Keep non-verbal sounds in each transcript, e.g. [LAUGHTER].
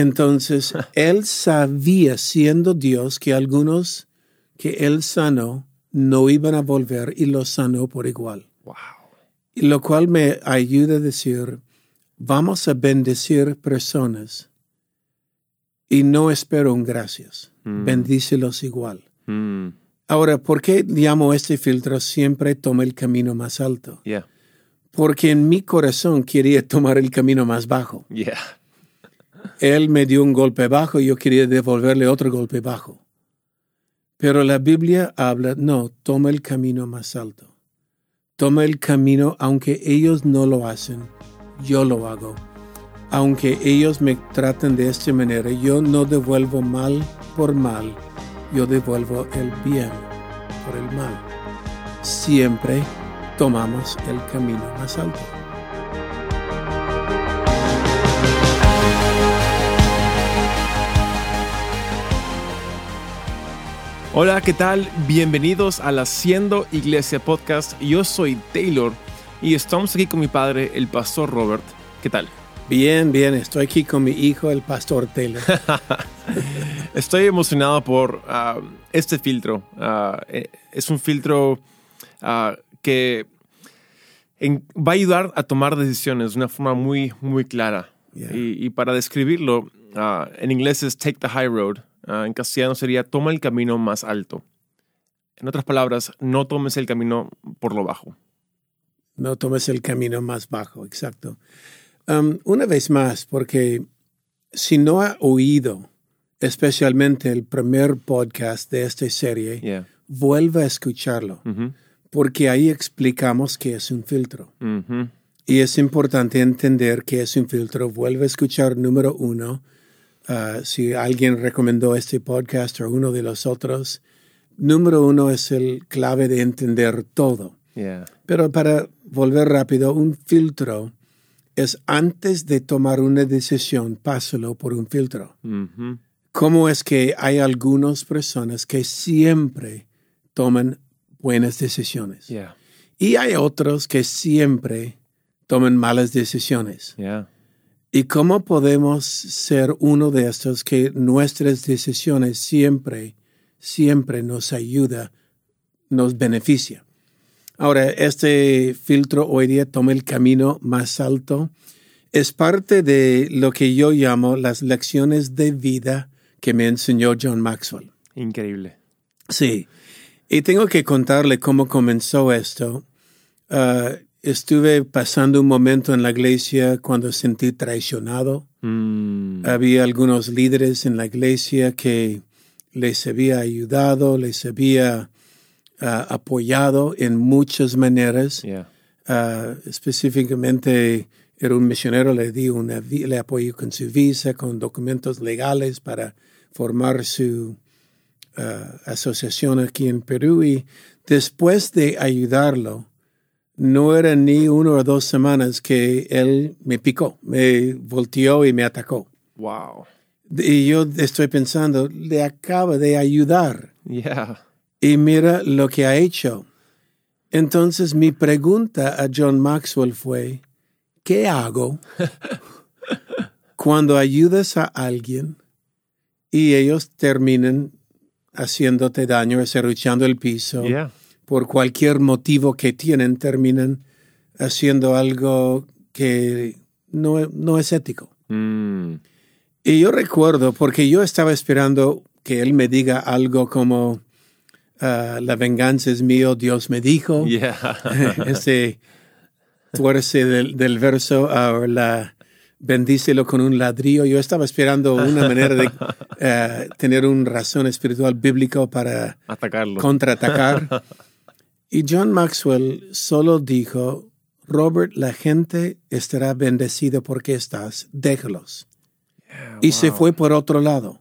Entonces, [LAUGHS] él sabía, siendo Dios, que algunos que él sanó no iban a volver y los sanó por igual. Wow. Y lo cual me ayuda a decir, vamos a bendecir personas y no espero un gracias. Mm. Bendícelos igual. Mm. Ahora, ¿por qué llamo este filtro siempre toma el camino más alto? Yeah. Porque en mi corazón quería tomar el camino más bajo. Yeah. Él me dio un golpe bajo y yo quería devolverle otro golpe bajo. Pero la Biblia habla, no, toma el camino más alto. Toma el camino, aunque ellos no lo hacen, yo lo hago. Aunque ellos me traten de esta manera, yo no devuelvo mal por mal, yo devuelvo el bien por el mal. Siempre tomamos el camino más alto. Hola, ¿qué tal? Bienvenidos al Haciendo Iglesia Podcast. Yo soy Taylor y estamos aquí con mi padre, el pastor Robert. ¿Qué tal? Bien, bien, estoy aquí con mi hijo, el pastor Taylor. [LAUGHS] Estoy emocionado por ah, este filtro. Ah, eh, es un filtro ah, que en- va a ayudar a tomar decisiones de una forma muy, muy clara. Yeah. Y, y para describirlo, en inglés es take the high road. Ah, en castellano sería toma el camino más alto. En otras palabras, no tomes el camino por lo bajo. No tomes el camino más bajo, exacto. Um, una vez más, porque si no ha oído, especialmente el primer podcast de esta serie, Yeah. vuelva a escucharlo, porque ahí explicamos qué es un filtro. Y es importante entender qué es un filtro. Vuelve a escuchar número uno. Ah, si alguien recomendó este podcast o uno de los otros, número uno es el clave de entender todo. Yeah. Pero para volver rápido, un filtro es antes de tomar una decisión, pásalo por un filtro. Ujú. ¿Cómo es que hay algunas personas que siempre toman buenas decisiones? Yeah. Y hay otros que siempre toman malas decisiones. Yeah. ¿Y cómo podemos ser uno de estos que nuestras decisiones siempre, siempre nos ayuda, nos beneficia? Ahora, este filtro hoy día toma el camino más alto. Es parte de lo que yo llamo las lecciones de vida que me enseñó John Maxwell. Increíble. Sí. Y tengo que contarle cómo comenzó esto. Ah, estuve pasando un momento en la iglesia cuando sentí traicionado. Mm. Había algunos líderes en la iglesia que les había ayudado, les había ah, apoyado en muchas maneras. Yeah. Ah, específicamente era un misionero, le di una, le apoyé con su visa, con documentos legales para formar su ah, asociación aquí en Perú y después de ayudarlo, no era ni una o dos semanas que él me picó, me volteó y me atacó. Wow. Y yo estoy pensando, le acaba de ayudar Yeah. y mira lo que ha hecho. Entonces mi pregunta a John Maxwell fue, ¿qué hago [LAUGHS] cuando ayudas a alguien y ellos terminan haciéndote daño, cerruchando el piso? Yeah. Por cualquier motivo que tienen, terminan haciendo algo que no, no es ético. Mm. Y yo recuerdo, porque yo estaba esperando que él me diga algo como, ah, la venganza es mío, Dios me dijo. [LAUGHS] Yeah. [LAUGHS] Ese tuerce del, del verso, ah, la bendícelo con un ladrillo. Yo estaba esperando una manera de ah, [LAUGHS] tener una razón espiritual bíblica para Atacarlo. contraatacar. Y John Maxwell solo dijo, Robert, la gente estará bendecida porque estás, déjalos. y se wow. fue por otro lado.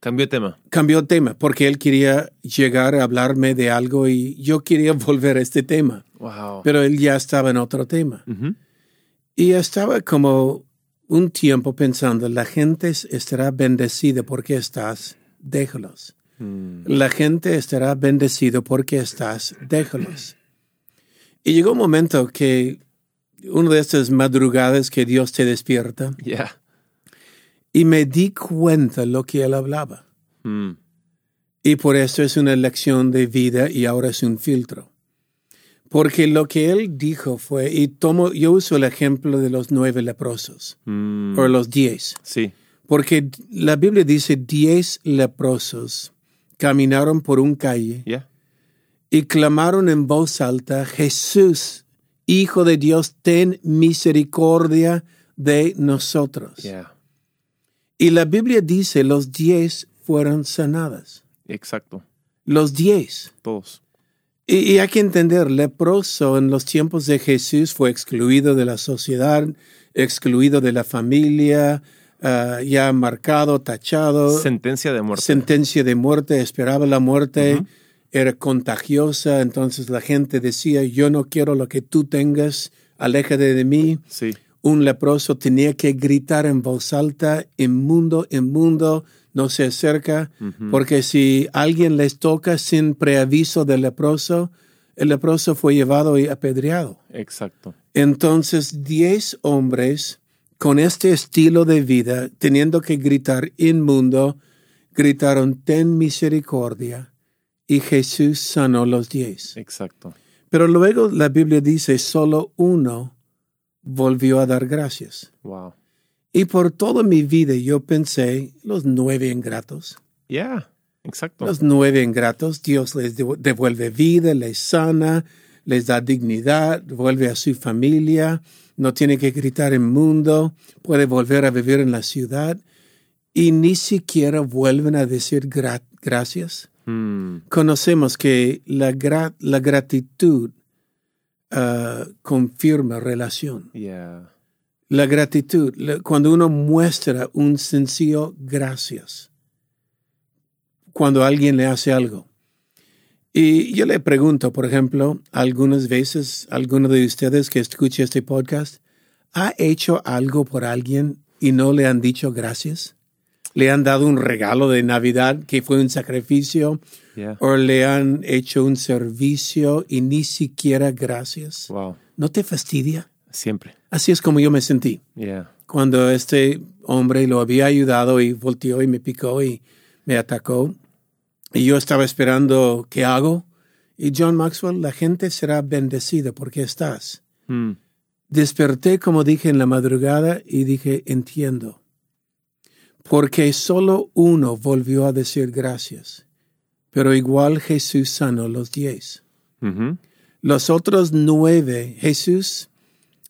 Cambió tema. Cambió tema porque él quería llegar a hablarme de algo y yo quería [LAUGHS] volver a este tema, Wow. pero él ya estaba en otro tema. Ujú. Y estaba como un tiempo pensando, la gente estará bendecida porque estás, déjalos. Mm. La gente estará bendecida porque estás, déjalos. Y llegó un momento que una de estas madrugadas que Dios te despierta Yeah. y me di cuenta lo que él hablaba. Mm. Y por eso es una lección de vida y ahora es un filtro. Porque lo que él dijo fue, y tomo, yo uso el ejemplo de los nueve leprosos, Mm. o los diez, Sí. porque la Biblia dice diez leprosos caminaron por un calle Yeah. y clamaron en voz alta, Jesús, Hijo de Dios, ten misericordia de nosotros. Yeah. Y la Biblia dice, los diez fueron sanadas. Exacto. Los diez. Todos. Y, y hay que entender, leproso en los tiempos de Jesús fue excluido de la sociedad, excluido de la familia, ah, ya marcado, tachado, Sentencia de muerte. sentencia de muerte, esperaba la muerte, era contagiosa, entonces la gente decía, yo no quiero lo que tú tengas, aléjate de mí. sí. Un leproso tenía que gritar en voz alta, inmundo, inmundo, no se acerca, porque si alguien les toca sin preaviso del leproso, el leproso fue llevado y apedreado. Exacto. Entonces, diez hombres con este estilo de vida, teniendo que gritar inmundo, gritaron, ten misericordia, y Jesús sanó los diez. Exacto. Pero luego la Biblia dice, solo uno volvió a dar gracias. Wow. Y por toda mi vida yo pensé, los nueve ingratos, Yeah. Exacto. los nueve ingratos, Dios les devu- devuelve vida, les sana, les da dignidad, vuelve a su familia, no tiene que gritar inmundo, puede volver a vivir en la ciudad y ni siquiera vuelven a decir gra- gracias. Mm. Conocemos que la, gra- la gratitud ah, confirma relación. Yeah. La gratitud, la- cuando uno muestra un sencillo gracias, cuando alguien le hace algo. Y yo le pregunto, por ejemplo, algunas veces, alguno de ustedes que escuche este podcast, ¿ha hecho algo por alguien y no le han dicho gracias? ¿Le han dado un regalo de Navidad que fue un sacrificio? Yeah. ¿O le han hecho un servicio y ni siquiera gracias? Wow. ¿No te fastidia? Siempre. Así es como yo me sentí Yeah. cuando este hombre lo había ayudado y volteó y me picó y me atacó. Y yo estaba esperando, ¿qué hago? Y John Maxwell, la gente será bendecida porque estás. Mm. Desperté, como dije en la madrugada, y dije, entiendo. Porque solo uno volvió a decir gracias. Pero igual Jesús sanó los diez. Los otros nueve, Jesús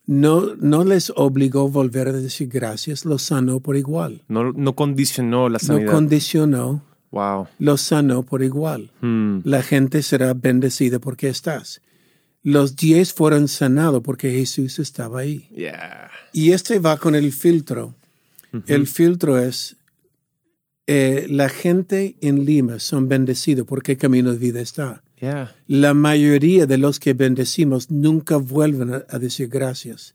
no, no les obligó a volver a decir gracias, los sanó por igual. No, no condicionó la No sanidad. condicionó, wow. los sanó por igual. Mm. La gente será bendecida porque estás. Los diez fueron sanados porque Jesús estaba ahí. Yeah. Y este va con el filtro. El filtro es, eh, la gente en Lima son bendecidos porque camino de vida está. Yeah. La mayoría de los que bendecimos nunca vuelven a, a decir gracias,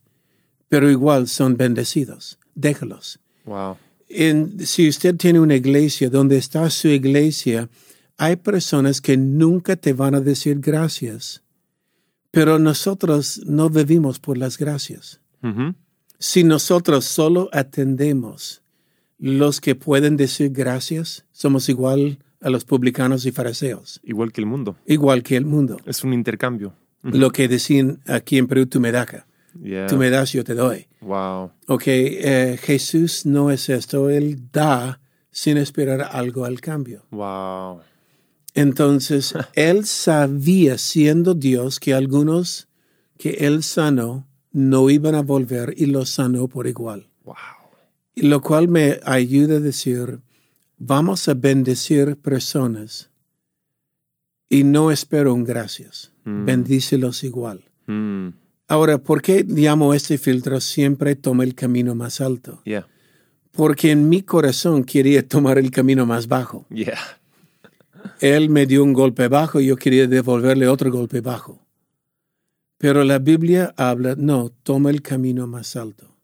pero igual son bendecidos. Déjalos. Wow. En- si usted tiene una iglesia donde está su iglesia, hay personas que nunca te van a decir gracias, pero nosotros no vivimos por las gracias. Ujú. Si nosotros solo atendemos los que pueden decir gracias, somos igual a los publicanos y fariseos, Igual que el mundo. igual que el mundo. Es un intercambio. Lo que decían aquí en Perú, tú me das, Yeah. tú me das, yo te doy. Wow. Ok, eh, Jesús no es esto, Él da sin esperar algo al cambio. Wow. Entonces, [LAUGHS] Él sabía, siendo Dios, que algunos que Él sanó no iban a volver y los sanó por igual. Wow. Lo cual me ayuda a decir, vamos a bendecir personas y no espero un gracias. Bendícelos igual. Mm. Ahora, ¿por qué llamo este filtro siempre toma el camino más alto? Yeah. Porque en mi corazón quería tomar el camino más bajo. Yeah. Él me dio un golpe bajo y yo quería devolverle otro golpe bajo. Pero la Biblia habla, no, toma el camino más alto.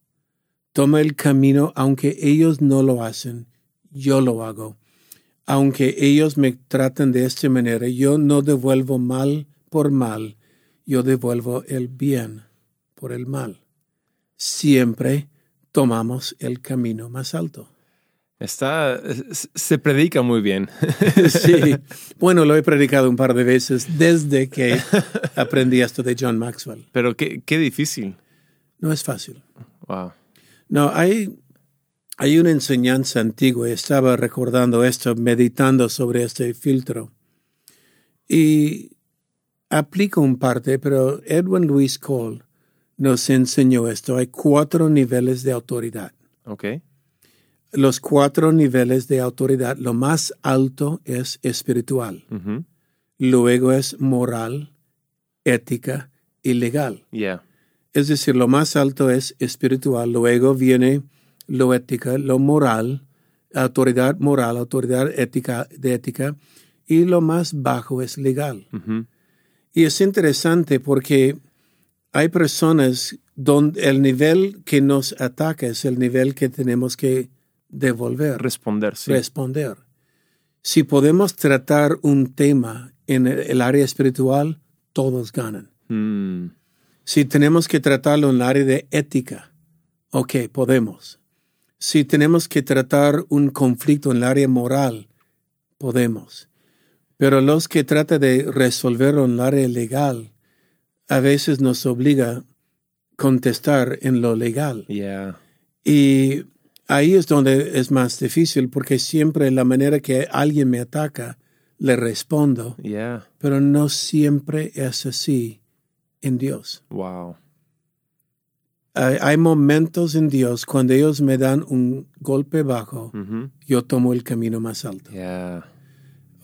Toma el camino, aunque ellos no lo hacen, yo lo hago. Aunque ellos me tratan de esta manera, yo no devuelvo mal por mal, yo devuelvo el bien por el mal. Siempre tomamos el camino más alto. Está, se predica muy bien. [LAUGHS] sí. Bueno, lo he predicado un par de veces desde que [LAUGHS] aprendí esto de John Maxwell. Pero qué, qué difícil. No es fácil. Wow. No, hay, hay una enseñanza antigua. Estaba recordando esto, meditando sobre este filtro. Y aplico un parte, pero Edwin Louis Cole nos enseñó esto. Hay cuatro niveles de autoridad. Ok. Los cuatro niveles de autoridad, lo más alto es espiritual, luego es moral, ética y legal. Yeah. Es decir, lo más alto es espiritual, luego viene lo ética, lo moral, autoridad moral, autoridad ética, de ética, y lo más bajo es legal. Y es interesante porque hay personas donde el nivel que nos ataca es el nivel que tenemos que devolver, Responder, sí. responder. Si podemos tratar un tema en el área espiritual, todos ganan. Mm. Si tenemos que tratarlo en el área de ética, ok, podemos. Si tenemos que tratar un conflicto en el área moral, podemos. Pero los que tratan de resolverlo en el área legal, a veces nos obliga a contestar en lo legal. Yeah. Y ahí es donde es más difícil, porque siempre la manera que alguien me ataca, le respondo, Yeah. pero no siempre es así en Dios. Wow. Hay, hay momentos en Dios cuando ellos me dan un golpe bajo, Ujú. yo tomo el camino más alto. Yeah.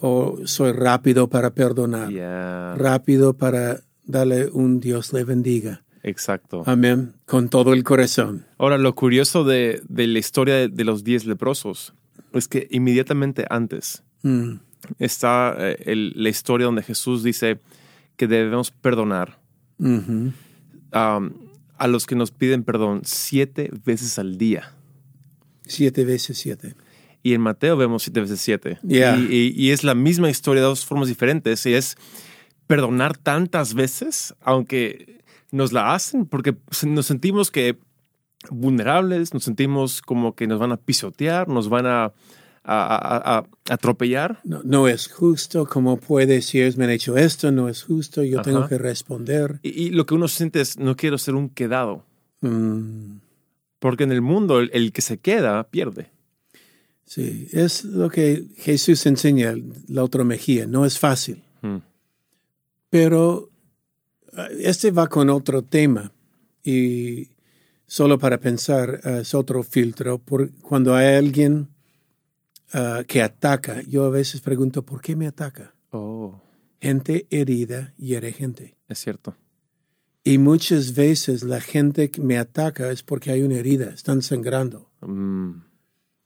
O soy rápido para perdonar, Yeah. rápido para darle un Dios le bendiga. Exacto. Amén. Con todo el corazón. Ahora, lo curioso de, de la historia de, de los diez leprosos es que inmediatamente antes Mm, está eh, el- la historia donde Jesús dice que debemos perdonar um, a los que nos piden perdón siete veces al día. Siete veces siete. Y en Mateo vemos siete veces siete. Yeah. Y, y- y es la misma historia de dos formas diferentes. Y es perdonar tantas veces, aunque nos la hacen, porque nos sentimos que vulnerables, nos sentimos como que nos van a pisotear, nos van a, a- a- a- atropellar. No, no es justo, ¿cómo puede si ellos me han hecho esto? No es justo, yo tengo que responder. Y, y lo que uno siente es, no quiero ser un quedado, Mm, porque en el mundo el, el que se queda pierde. Sí, es lo que Jesús enseña, la otra mejilla. No es fácil. Mm. Pero eh, este va con otro tema y solo para pensar eh, es otro filtro. Por, cuando hay alguien ah, que ataca, yo a veces pregunto, ¿por qué me ataca? Oh, Gente herida hiere gente. es cierto. Y muchas veces la gente que me ataca es porque hay una herida, están sangrando. Mm.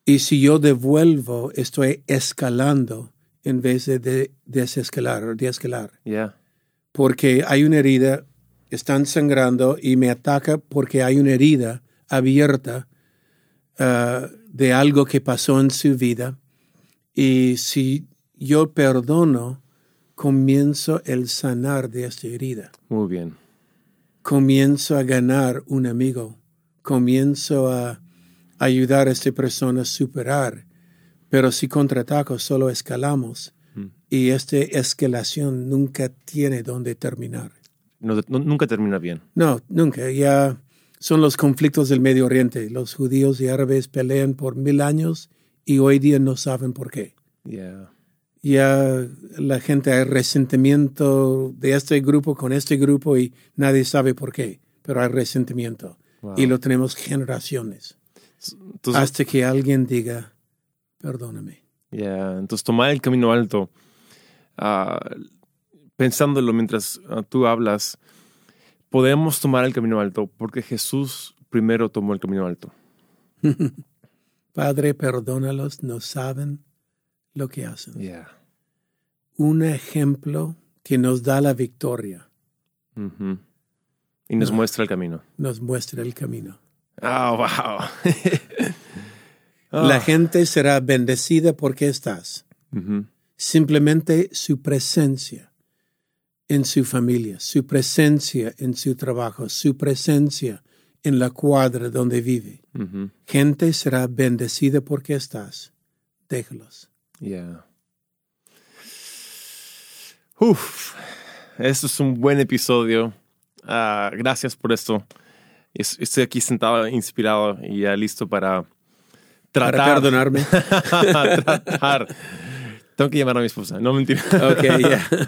Y si yo devuelvo, estoy escalando en vez de, de desescalar o desescalar. Yeah. porque hay una herida, están sangrando y me ataca porque hay una herida abierta ah, de algo que pasó en su vida. Y si yo perdono, comienzo el sanar de esta herida. Muy bien. Comienzo a ganar un amigo. Comienzo a ayudar a esta persona a superar. Pero si contraataco, solo escalamos. Y esta escalación nunca tiene dónde terminar. No- no- nunca termina bien. No, nunca. Ya son los conflictos del Medio Oriente. Los judíos y árabes pelean por mil años y hoy día no saben por qué. Yeah. Ya la gente hay resentimiento de este grupo con este grupo y nadie sabe por qué, pero hay resentimiento. Wow. Y lo tenemos generaciones. Entonces, hasta que alguien diga, perdóname. Yeah, entonces tomar el camino alto, ah, pensándolo mientras ah, tú hablas, podemos tomar el camino alto porque Jesús primero tomó el camino alto. [LAUGHS] Padre, perdónalos, no saben lo que hacen. Yeah. Un ejemplo que nos da la victoria. Y nos No. muestra el camino. nos muestra el camino. Ah, wow. La Ah. gente será bendecida porque estás. Simplemente su presencia en su familia, su presencia en su trabajo, su presencia en la cuadra donde vive. Gente será bendecida porque estás. Déjalos. Yeah. Uf, esto es un buen episodio. Ah, gracias por esto. Es- Estoy aquí sentado, inspirado y ya listo para Para tratar. perdonarme. [LAUGHS] tratar. Tengo que llamar a mi esposa. No mentira. Ok, ya. [LAUGHS]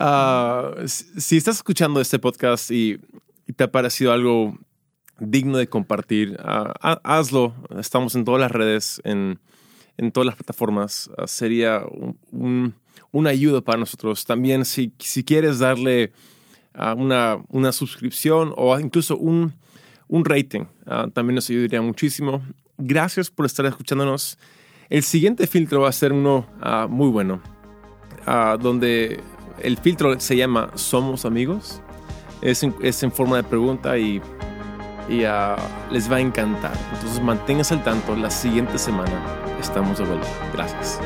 Ah, si estás escuchando este podcast y, y te ha parecido algo digno de compartir, ah, ha- hazlo. Estamos en todas las redes, en, en todas las plataformas. Ah, sería un, un- una ayuda para nosotros. También si, si quieres darle ah, una, una suscripción o incluso un, un rating, ah, también nos ayudaría muchísimo. Gracias por estar escuchándonos. El siguiente filtro va a ser uno ah, muy bueno ah, donde el filtro se llama Somos Amigos. Es en, es en forma de pregunta y, y, les va a encantar. Entonces manténganse al tanto. La siguiente semana estamos de vuelta. Gracias.